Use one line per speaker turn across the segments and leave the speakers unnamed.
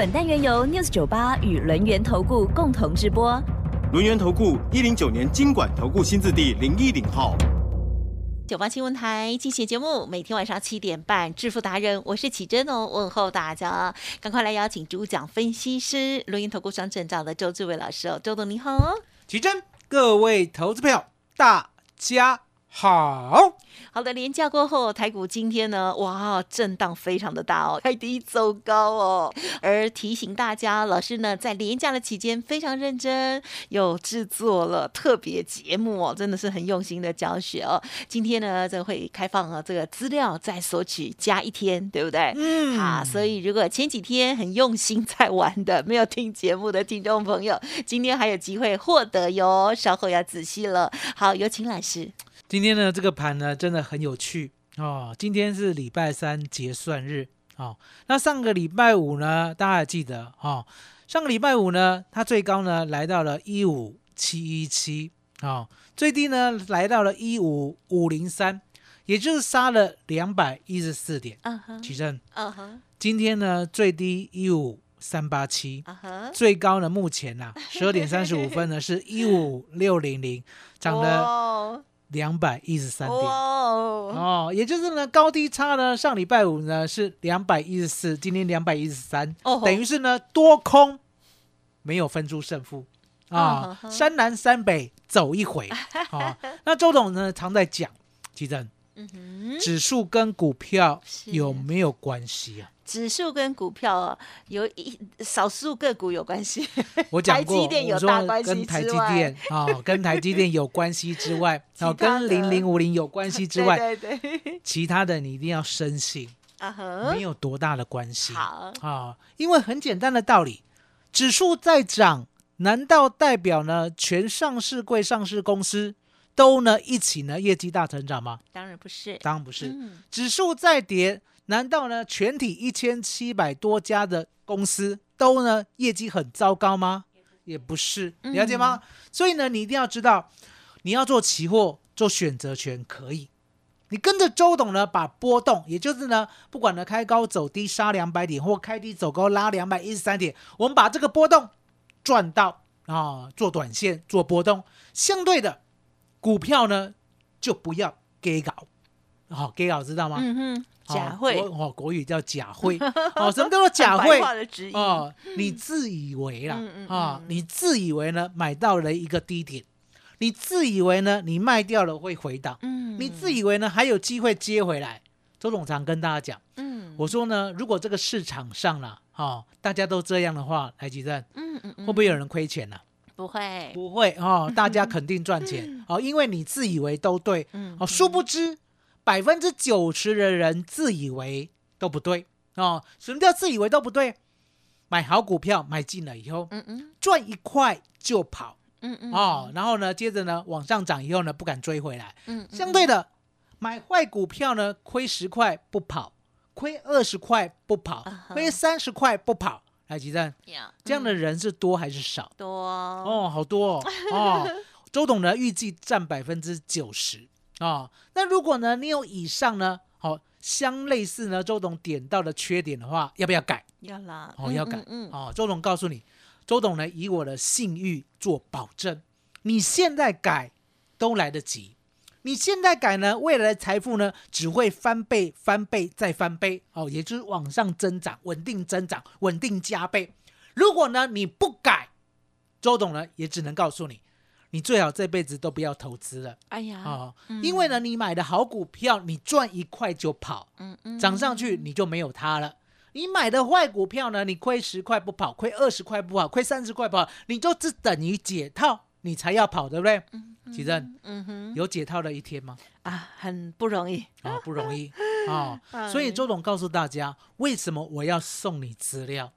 本单元由 News 九八与轮源投顾共同直播。
轮源投顾一零九年经管投顾新字第零一零号。
九八新闻台进行节目，每天晚上七点半，致富达人，我是启珍哦，问候大家，赶快来邀请主讲分析师轮源投顾双证照的周志伟老师哦，周董你好哦。
启珍，各位投资票，大家好。
好的，连假过后，台股今天呢，哇，震荡非常的大哦，开低走高哦。而提醒大家，老师呢在连假的期间非常认真，有制作了特别节目哦，真的是很用心的教学哦。今天呢，这会开放啊这个资料再索取加一天，对不对？嗯。好，所以如果前几天很用心在玩的，没有听节目的听众朋友，今天还有机会获得哟。稍后要仔细了。好，有请老师。
今天呢，这个盘呢真的很有趣哦。今天是礼拜三结算日哦。那上个礼拜五呢，大家还记得哦？上个礼拜五呢，它最高呢来到了一五七一七哦，最低呢来到了一五五零三，也就是杀了两百一十四点。嗯哼，起正。嗯哼，今天呢最低一五三八七，最高呢目前呐十二点三十五分呢是一五六零零，涨了。两百一十三点。哦，也就是呢高低差呢，上礼拜五呢是两百一十四，今天两百一十三，等于是呢多空没有分出胜负。啊，山南山北走一回。啊。那周董呢常在讲，其实指数跟股票有没有关系啊？
指数跟股票有一少数个股有关系，
我讲过，我说跟台积电啊，跟台积电有关系之外，哦，跟零零五零有关系之外，
对对，
其他的你一定要深信啊，没有多大的关系。好啊，因为很简单的道理，指数在涨，难道代表呢全上市柜上市公司都呢一起呢业绩大成长吗？
当然不是，
当然不是。指数在跌。难道呢？全体一千七百多家的公司都呢业绩很糟糕吗？也不是，了解吗？所以呢，你一定要知道，你要做期货做选择权可以，你跟着周董呢，把波动，也就是呢，不管呢开高走低杀两百点，或开低走高拉两百一十三点，我们把这个波动赚到啊，做短线做波动。相对的股票呢，就不要给搞，好给搞知道吗？嗯哼。
假会。
哦，国语叫假会 哦，什么叫做假会？哦？你自以为啦啊，你自以为呢买到了一个低点，你自以为呢你卖掉了会回档，嗯，你自以为呢还有机会接回来。周总常跟大家讲，嗯，我说呢，如果这个市场上了哈，大家都这样的话，台积电，嗯嗯，会不会有人亏钱呢？
不会，
不会哦，大家肯定赚钱。哦，因为你自以为都对，嗯，哦，殊不知。百分之九十的人自以为都不对哦，什么叫自以为都不对？买好股票买进了以后，嗯嗯，赚一块就跑，嗯嗯，哦，然后呢，接着呢往上涨以后呢不敢追回来，嗯，相对的买坏股票呢亏十块不跑，亏二十块不跑，亏三十块不跑，来吉正，这样的人是多还是少？
多。
哦，好多哦，哦，周董呢预计占百分之九十。啊，那如果呢，你有以上呢，好相类似呢，周董点到的缺点的话，要不要改？
要啦，
哦，要改。嗯，哦，周董告诉你，周董呢以我的信誉做保证，你现在改都来得及，你现在改呢，未来的财富呢只会翻倍、翻倍再翻倍，哦，也就是往上增长，稳定增长，稳定加倍。如果呢你不改，周董呢也只能告诉你。你最好这辈子都不要投资了。哎呀，啊，因为呢，你买的好股票，你赚一块就跑，嗯嗯，涨上去你就没有它了。你买的坏股票呢，你亏十块不跑，亏二十块不跑，亏三十块不跑，你就只等于解套，你才要跑，对不对？嗯，有解套的一天吗？
啊，很不容易
啊，不容易啊。所以周董告诉大家，为什么我要送你资料？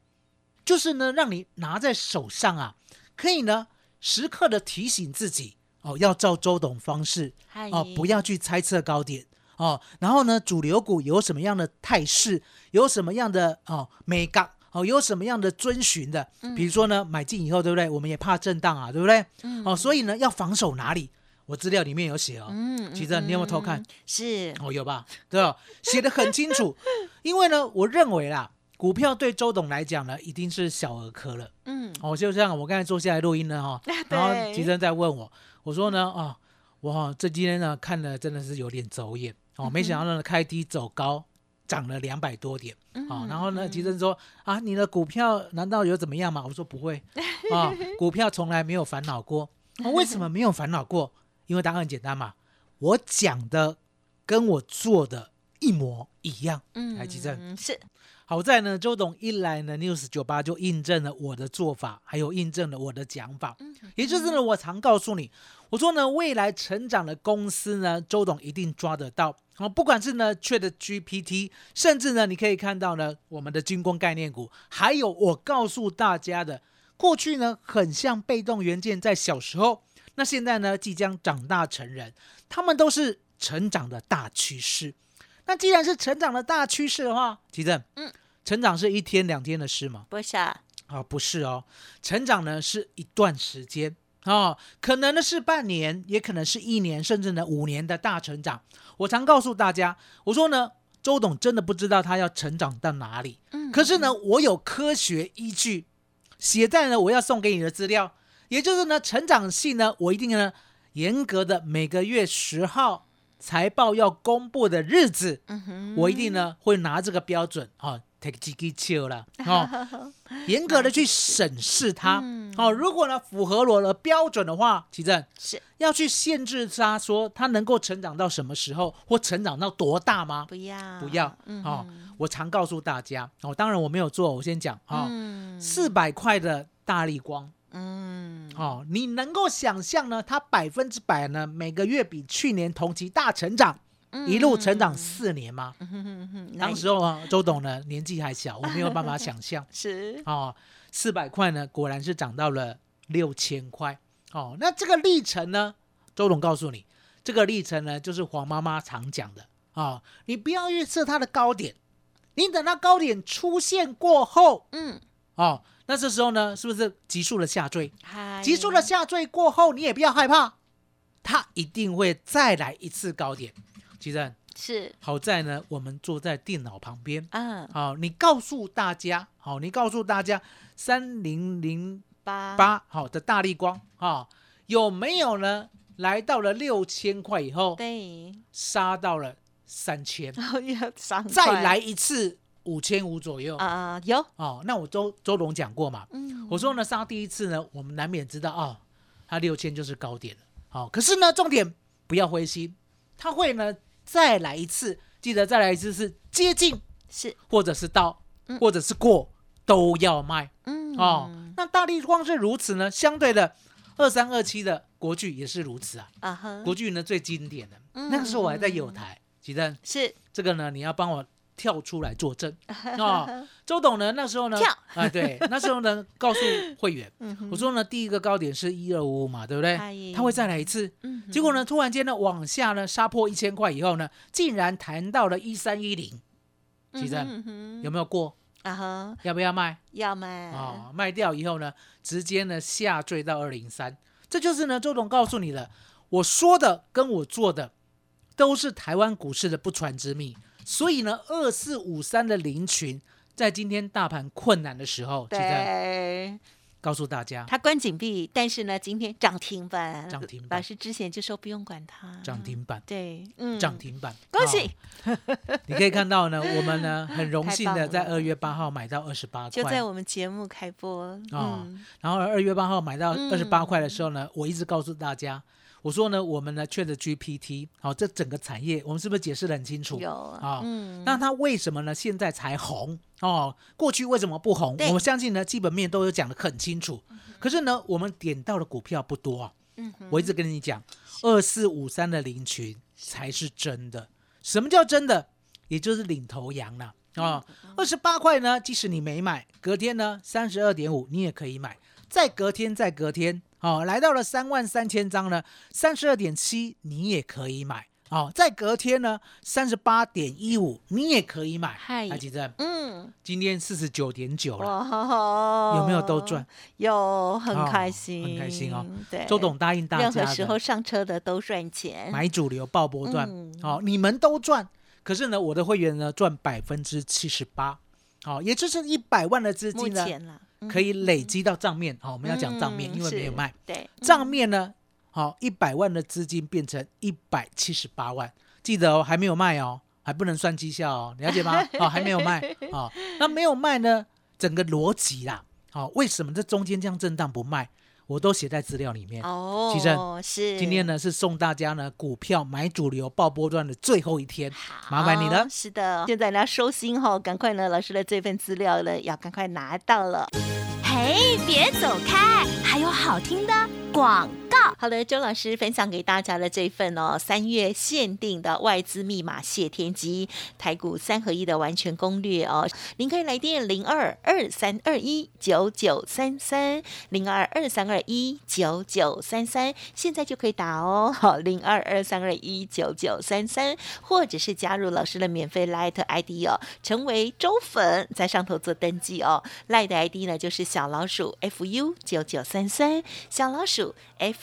就是呢让你拿在手上啊，可以呢时刻的提醒自己哦，要照周董方式哦，不要去猜测高点哦。然后呢，主流股有什么样的态势，有什么样的哦美感哦，有什么样的遵循的，比如说呢，买进以后，对不对？我们也怕震荡啊，对不对？哦，所以呢，要防守哪里？我资料里面有写哦。
嗯
其实你有没有偷看？
嗯是
哦，有吧？对吧？写的很清楚。因为呢，我认为啦，股票对周董来讲呢，一定是小儿科了。
嗯。
哦，就像我刚才坐下来录音呢，哈、然后吉珍在问我，我说呢，啊，我哈、这今天呢看了真的是有点走眼。哦，没想到呢开低走高，涨了两百多点。啊、然后呢，吉珍说啊，你的股票难道有怎么样吗？我说不会。啊，股票从来没有烦恼过、啊 为什么没有烦恼过？因为答案很简单嘛，我讲的跟我做的一模一样。
嗯
来吉正。
嗯是
好在呢，周董一来呢，News 九八就印证了我的做法，还有印证了我的讲法。也就是呢，我常告诉你，我说呢，未来成长的公司呢，周董一定抓得到。好，不管是呢 Chat GPT，甚至呢，你可以看到呢，我们的军工概念股，还有我告诉大家的，过去呢很像被动元件，在小时候，那现在呢即将长大成人，他们都是成长的大趋势。那既然是成长的大趋势的话，奇正，
嗯，
成长是一天两天的事吗？
不是啊
啊，不是哦，成长呢是一段时间哦，可能呢是半年，也可能是一年，甚至呢五年的大成长。我常告诉大家，我说呢，周董真的不知道他要成长到哪里，
嗯
可是呢，我有科学依据，写在呢我要送给你的资料，也就是呢成长性呢，我一定呢严格的每个月十号财报要公布的日子，
嗯
我一定呢会拿这个标准啊，take 几个球了 哦，严格的去审视它
嗯。
哦。如果呢符合我的标准的话，奇正
是。
要去限制它，说它能够成长到什么时候，或成长到多大吗？
不要。
不要
嗯
哦。我常告诉大家哦，当然我没有做，我先讲啊，
嗯。
四百块的大力光
嗯。
哦，你能够想象呢，它百分之百呢每个月比去年同期大成长，一路成长四年吗？
嗯哼哼哼
当时候啊，周董呢年纪还小，我没有办法想象。
是。
哦，四百块呢果然是涨到了六千块。哦。那这个历程呢，周董告诉你，这个历程呢就是黄妈妈常讲的。哦，你不要预测它的高点，你等它高点出现过后
嗯。
哦，那这时候呢是不是急速的下坠？
嗨
急速的下坠过后，你也不要害怕，它一定会再来一次高点。其实
是
好在呢，我们坐在电脑旁边。
嗯
好，你告诉大家，好，你告诉大家，三零零
八
八好的大力光，哈，有没有呢？来到了六千块以后，
对
杀到了三千，再来一次五千五左右。
啊有。
哦，那我周周龙讲过嘛，
嗯。
我说呢，杀第一次呢，我们难免知道哦，它六千就是高点了。好、可是呢，重点不要灰心，它会呢再来一次，记得再来一次是接近
是。
或者是到，
嗯。
或者是过，都要卖。
嗯。
哦。那大力光是如此呢，相对的二三二七的国剧也是如此啊。
啊哈。
国剧呢最经典的，
嗯
那个时候我还在有台，吉正，
是。
这个呢你要帮我跳出来作证。哦。周董呢那时候呢，
跳。
啊 对，那时候呢告诉会员，
嗯。
我说呢第一个高点是一二五五嘛，对不对？
嗨？
它会再来一次，
嗯
结果呢突然间呢往下呢杀破一千块以后呢，竟然弹到了一三一零，吉正
嗯
有没有过？
啊哈。
要不要卖？
要卖。
啊、卖掉以后呢，直接呢下坠到二零三，这就是呢周董告诉你的，我说的跟我做的都是台湾股市的不传之秘，所以呢二四五三的林群在今天大盘困难的时候，
对。
告诉大家
它关紧闭，但是呢，今天涨停板，
涨停板。
老师之前就说不用管它，
涨停板。
对，嗯，
涨停板，
恭喜。
哦。你可以看到呢，我们呢很荣幸的在二月八号买到二十八块，
就在我们节目开播，
啊
嗯，
然后二月八号买到
嗯
二十八块的时候呢，我一直告诉大家，我说呢，我们呢 Chat GPT，好、这整个产业我们是不是解释的很清楚？
有
啊
嗯，
那它为什么呢？现在才红哦？过去为什么不红？我们相信呢，基本面都有讲的很清楚。可是呢，我们点到的股票不多啊。
嗯
我一直跟你讲，二四五三的林群才是真的。什么叫真的？也就是领头羊了、啊，二十八块呢，即使你没买，隔天呢三十二点五你也可以买，再隔天再隔天，哦，来到了三万三千张呢，三十二点七你也可以买，哦，在隔天呢三十八点一五你也可以买，
嗨
海基正，
嗯，
今天四十九点九了，
哇，
有没有都赚？？
有，很
哦
开心，
很开心哦。
对，
周董答应大家的，
任何时候上车的都赚钱，
买主流爆波段，
嗯。
哦，你们都赚，可是呢，我的会员呢赚百分之七十八，好，也就是一百万的资金呢
前啦，嗯
可以累积到账面，好，我们要讲账面，
嗯
因为没有
是
卖，
对，
账面呢，好，一百万的资金变成一百七十八万，记得哦，还没有卖哦，还不能算绩效哦，了解吗？哦，还没有卖，哦，那没有卖呢，整个逻辑啦，好，为什么这中间这样震荡不卖？我都写在资料里面。
哦，
其实
是
今天呢是送大家呢股票买主流爆波段的最后一天，麻烦你了。
是的，现在呢收心哈，赶快呢老师的这份资料呢要赶快拿到了。
嘿，别走开，还有好听的广
好的，周老师分享给大家的这份哦，三月限定的外资密码谢天机台股三合一的完全攻略哦，您可以来电零二二三二一九九三三零二二三二一九九三三，现在就可以打哦，好零二二三二一九九三三，或者是加入老师的免费 Light ID 哦，成为周粉，在上头做登记哦，Light ID 呢就是小老鼠 FU 九九三三，小老鼠 f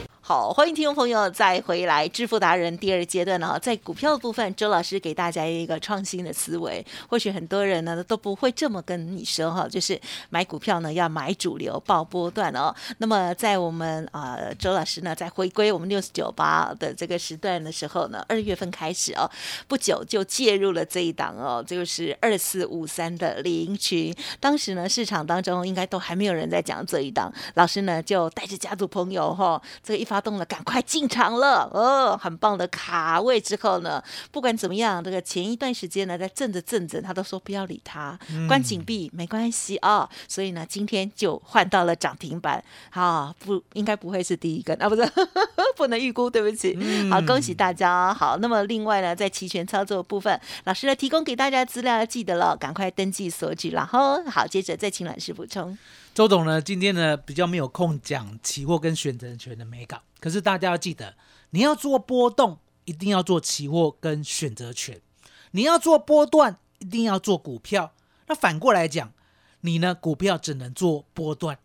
好，欢迎听众朋友再回来致富达人第二阶段呢，在股票的部分，周老师给大家一个创新的思维。或许很多人呢都不会这么跟你说哈，就是买股票呢要买主流报波段哦。那么在我们啊、呃周老师呢在回归我们六十九八的这个时段的时候呢，二月份开始哦，不久就介入了这一档哦，这个是二四五三的林群。当时呢市场当中应该都还没有人在讲这一档，老师呢就带着家族朋友哈、这个一发动了，赶快进场了，哦，很棒的卡位之后呢，不管怎么样，这个前一段时间呢在震着震着，他都说不要理他，关紧闭没关系啊、所以呢今天就换到了涨停板，啊，不应该不会是第一根。啊，不是 不能预估，对不起，好，恭喜大家，好，那么另外呢，在期权操作部分，老师呢提供给大家资料要记得了，赶快登记索取，然后好，接着再请老师补充。
周董呢，今天呢比较没有空讲期货跟选择权的美感，可是大家要记得，你要做波动，一定要做期货跟选择权；你要做波段，一定要做股票。那反过来讲，你呢股票只能做波段，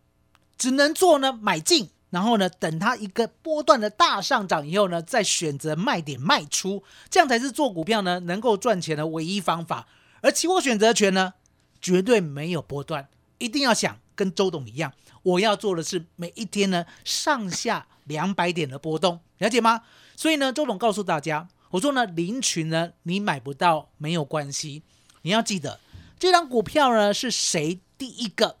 只能做呢买进，然后呢等它一个波段的大上涨以后呢，再选择卖点卖出，这样才是做股票呢能够赚钱的唯一方法。而期货选择权呢，绝对没有波段。一定要想跟周董一样，我要做的是每一天呢上下两百点的波动，了解吗？所以呢，周董告诉大家，我说呢，林群呢你买不到没有关系，你要记得这张股票呢是谁第一个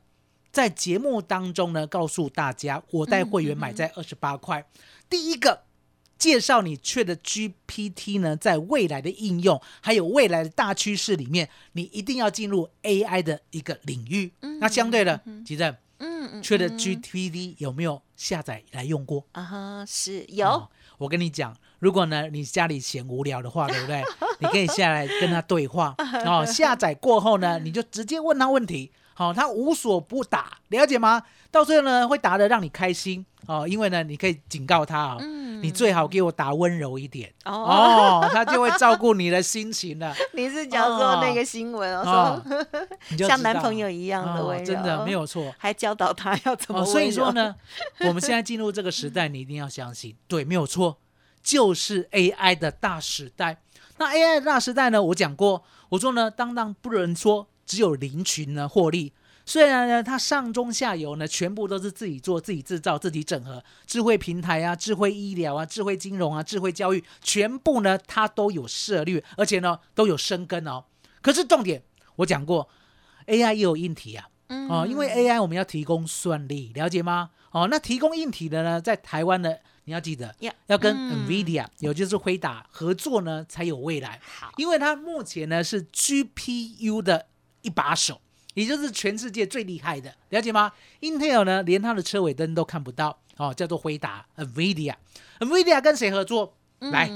在节目当中呢告诉大家，我带会员买在二十八块，第一个。介绍你确的 GPT 呢，在未来的应用，还有未来的大趋势里面，你一定要进入 AI 的一个领域。那相对的，吉正，
嗯嗯，
确的
嗯
GPT 有没有下载来用过？
啊哈，是有。
哦我跟你讲，如果呢你家里嫌无聊的话，对不对？你可以下来跟他对话。哦，下载过后呢，你就直接问他问题。好、他无所不打，了解吗？到最后呢，会打的让你开心哦，因为呢，你可以警告他哦，
嗯
你最好给我打温柔一点
哦，
哦，他就会照顾你的心情了。
你是讲说那个新闻哦，像男朋友一样的温柔，
哦真的没有错。
还教导他要怎么
哦，所以说呢，我们现在进入这个时代，你一定要相信，对，没有错，就是 AI 的大时代。那 AI 的大时代呢，我讲过，我说呢，当当不能说只有林群呢获利，虽然呢，它上中下游呢全部都是自己做、自己制造、自己整合，智慧平台啊、智慧医疗啊、智慧金融啊、智慧教育，全部呢它都有涉略，而且呢都有生根哦。可是重点，我讲过，AI 也有硬体啊，
嗯
哦，因为 AI 我们要提供算力，了解吗？哦，那提供硬体的呢，在台湾呢，你要记得
呀
要跟
嗯
NVIDIA，、有就是辉达合作呢，才有未来。
好，
因为它目前呢是 GPU 的一把手，也就是全世界最厉害的，了解吗？Intel 呢连它的车尾灯都看不到，哦，叫做回答 NVIDIA。NVIDIA 跟谁合作？来，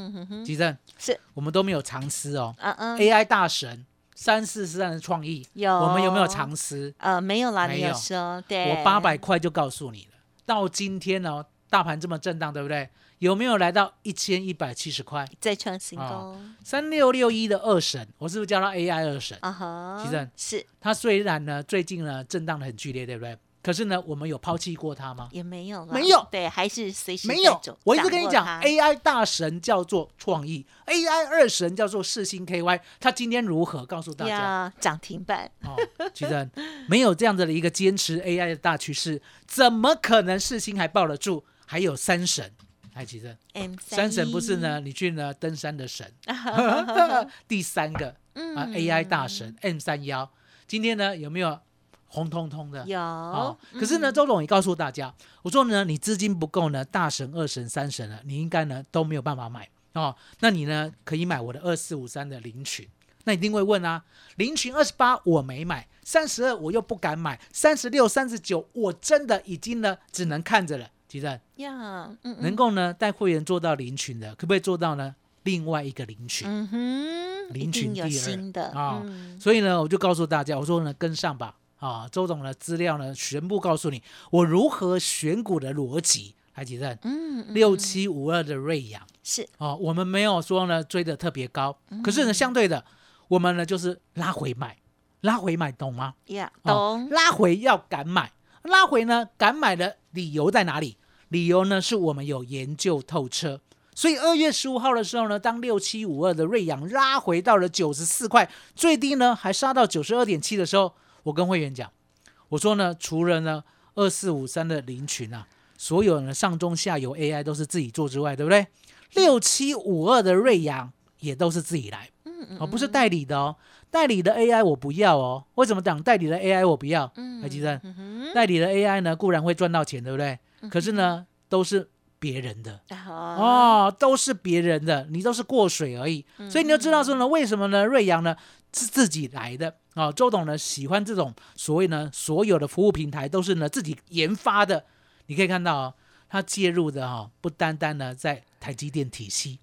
吉正，
是，
我们都没有藏私哦。
嗯嗯
AI 大神三四十万的创意，
有
我们有没有藏私？
呃没有啦，
没有
说对，
我八百块就告诉你了。到今天呢、大盘这么震荡，对不对？有没有来到一千一百七十块？
再创新高
哦，三六六一的二神，我是不是叫他 AI 二神？
啊哈，
其实
是
他虽然呢最近呢震荡的很剧烈，对不对？可是呢，我们有抛弃过他吗？
也没有啦，
没有
对，还是随时
没有。我一直跟你讲，AI 大神叫做创意，AI 二神叫做世星 KY。他今天如何？告诉大家
呀，涨停板，
哦，其实没有这样子的一个坚持 AI 的大趋势，怎么可能世星还抱得住？还有三神，哎，其实
M
三神不是呢，你去呢登山的神，第三个
嗯
啊 AI 大神 M 三幺，今天呢有没有红彤彤的？
有
哦，可是
嗯
呢，周董也告诉大家，我说呢，你资金不够呢，大神、二神、三神呢，你应该呢都没有办法买哦。那你呢可以买我的二四五三的零群。那一定会问啊，零群二十八我没买，三十二我又不敢买，三十六、三十九我真的已经呢只能看着了。其实
呀，嗯
能够呢带会员做到零群的，可不可以做到呢？另外一个零群。
嗯哼，一
零群
有
第二
新的
啊
嗯
所以呢，我就告诉大家，我说呢，跟上吧。啊，周总的资料呢，全部告诉你我如何选股的逻辑。还记得
嗯，嗯
六七五二的瑞阳
是
哦，我们没有说呢追的特别高，
嗯
可是呢，相对的，我们呢就是拉回买，拉回买，懂吗？
呀，
哦
懂，
拉回要敢买，拉回呢敢买的理由在哪里？理由呢是我们有研究透彻。所以二月十五号的时候呢，当六七五二的瑞阳拉回到了九十四块，最低呢还杀到九十二点七的时候，我跟会员讲，我说呢，除了呢二四五三的林群啊，所有呢上中下游 AI 都是自己做之外，对不对？六七五二的瑞阳也都是自己来，
嗯嗯
哦，不是代理的哦，代理的 AI 我不要哦。为什么讲代理的 AI 我不要？
嗯
还记得代理的 AI 呢，固然会赚到钱，对不对？可是呢，都是别人的
哦，
哦，都是别人的，你都是过水而已。所以你就知道说呢，为什么呢？瑞阳呢是自己来的哦。周董呢喜欢这种所谓呢，所有的服务平台都是呢自己研发的。你可以看到哦，他介入的哈、不单单呢在台积电体系，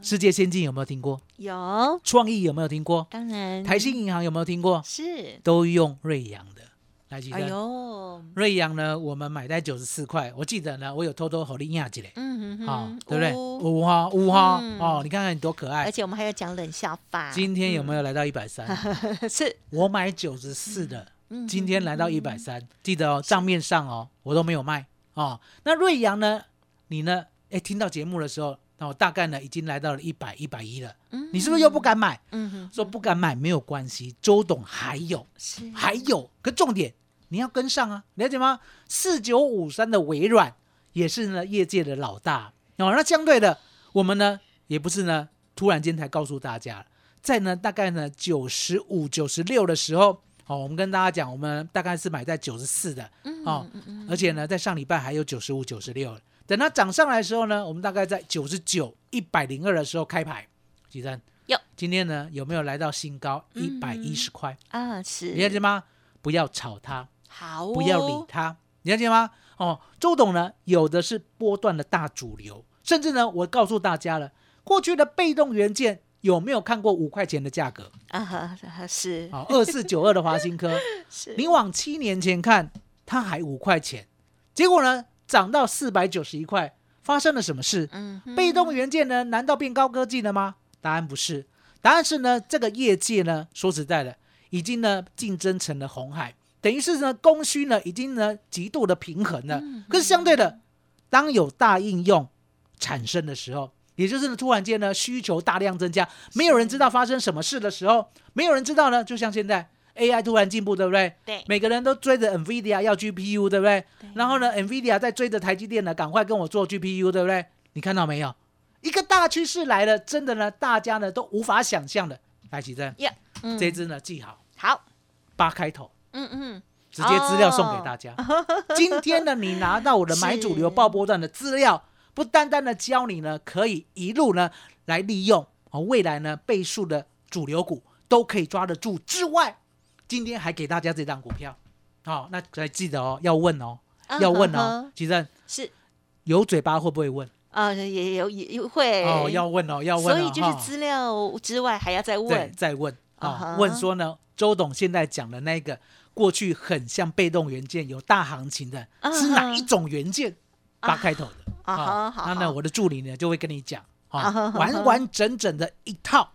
世界先进有没有听过？
有，
创意有没有听过？
当然
台新银行有没有听过？
是，
都用瑞阳的。来，记
哎
得
呦，
瑞阳呢，我们买在九十四块，我记得呢，我有偷偷和你压起来。
嗯哼
啊、
哼
对不对？
呜
五哈五哈、
嗯
哦，你看看你多可爱而。
且我们还要讲冷笑话，
今天有没有来到一百三？
是，
我买九十四的，
嗯
今天来到一百三，记得哦，账面上哦，我都没有卖哦。那瑞阳呢？你呢？哎，听到节目的时候，那我大概呢已经来到了一百一百一了。嗯你是不是又不敢买？
嗯哼，
说不敢买没有关系，周董还有
是，
还有个重点，你要跟上啊，了解吗？四九五三的微软也是呢业界的老大哦。那相对的，我们呢也不是呢突然间才告诉大家，在呢大概呢九十五、九十六的时候，哦，我们跟大家讲，我们大概是买在九十四的
嗯
哦，
嗯嗯
而且呢在上礼拜还有九十五、九十六。等它涨上来的时候呢，我们大概在九十九、一百零二的时候开牌，几针？
有。
今天呢有没有来到新高一
嗯
百一十块？
啊，是，
你了解吗？不要炒它，
好哦，
不要理他，你了解吗？哦，周董呢，有的是波段的大主流，甚至呢，我告诉大家了，过去的被动元件有没有看过五块钱的价格？
啊哈，哈是
啊，二四九二的华新科，
是，
你往七年前看，它还五块钱，结果呢，涨到四百九十一块，发生了什么事？
嗯，
被动元件呢，难道变高科技了吗？答案不是，答案是呢，这个业界呢，说实在的，已经呢竞争成了红海，等于是呢供需呢已经呢极度的平衡了。可是相对的，当有大应用产生的时候，也就是呢突然间呢需求大量增加，没有人知道发生什么事的时候，没有人知道呢，就像现在 AI 突然进步，对不对？
对，
每个人都追着 NVIDIA 要 GPU，对不对？然后呢，NVIDIA 在追着台积电呢，赶快跟我做 GPU，对不对？你看到没有？一个大趋势来了，真的呢，大家呢都无法想象的。来，奇珍，
呀，嗯
这支呢记好，
好，
八开头，
嗯嗯，
直接资料送给大家。今天呢，你拿到我的买主流爆波段的资料，不单单的教你呢，可以一路呢来利用哦，未来呢倍数的主流股都可以抓得住之外，今天还给大家这张股票，哦，那来记得哦，要问哦，要问哦。
嗯哼。哼，
奇珍
是。
有嘴巴会不会问？
啊，也有也也会。
哦，要问哦，要问哦，
所以就是资料之外还要再
对
问，
再问啊问说呢，周董现在讲的那个过去很像被动元件有大行情的，
啊
是哪一种元件？八开头的。
啊好好
那，我的助理呢就会跟你讲完完整整的一套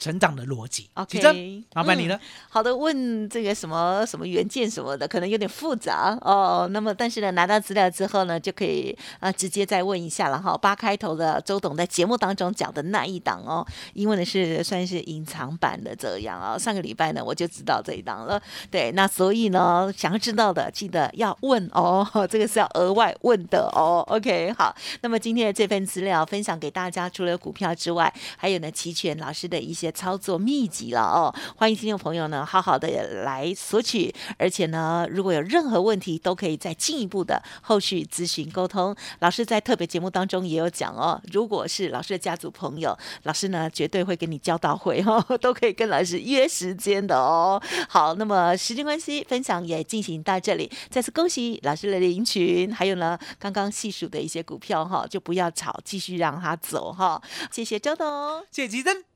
成长的逻辑。
OK，
奇珍，麻烦你了。
好的，问这个什么什么原件什么的，可能有点复杂哦。那么，但是呢，拿到资料之后呢，就可以啊直接再问一下了哈。八开头的周董在节目当中讲的那一档哦，因为呢是算是隐藏版的这样啊、上个礼拜呢我就知道这一档了，对，那所以呢，想要知道的记得要问哦，这个是要额外问的哦。OK，好，那么今天的这份资料分享给大家，除了股票之外，还有呢齐全老师的一些操作秘籍了哦。欢迎听众朋友呢好好的来索取，而且呢，如果有任何问题，都可以再进一步的后续咨询沟通。老师在特别节目当中也有讲哦，如果是老师的家族朋友，老师呢绝对会跟你交到会哦，都可以跟老师约时间的哦。好，那么时间关系，分享也进行到这里，再次恭喜老师的林群，还有呢刚刚细数的一些股票哈，就不要炒，继续让它走哈。谢谢周董。
谢谢吉珍，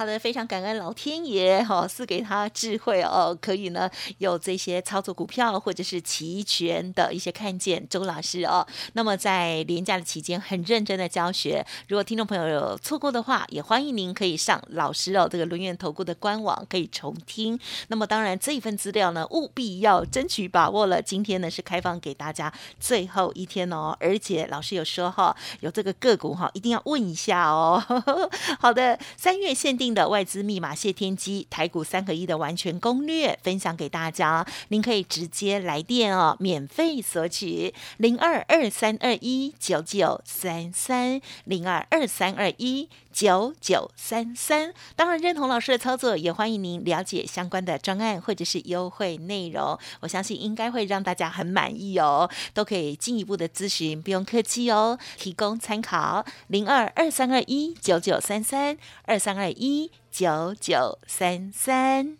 好的，非常感恩老天爷哈、赐给他智慧哦，可以呢有这些操作股票或者是期权的一些看见。周老师哦，那么在廉假的期间很认真的教学，如果听众朋友有错过的话，也欢迎您可以上老师哦这个轮源投顾的官网可以重听。那么当然这一份资料呢，务必要争取把握了。今天呢是开放给大家最后一天哦，而且老师有说哈、有这个个股哈、一定要问一下哦。好的，三月限定的外资密码谢天机台股三合一的完全攻略分享给大家，您可以直接来电哦，免费索取零二二三二一九九三三零二二三二一。九九三三，当然认同老师的操作，也欢迎您了解相关的专案或者是优惠内容。我相信应该会让大家很满意哦，都可以进一步的咨询，不用客气哦，提供参考零二二三二一九九三三二三二一九九三三。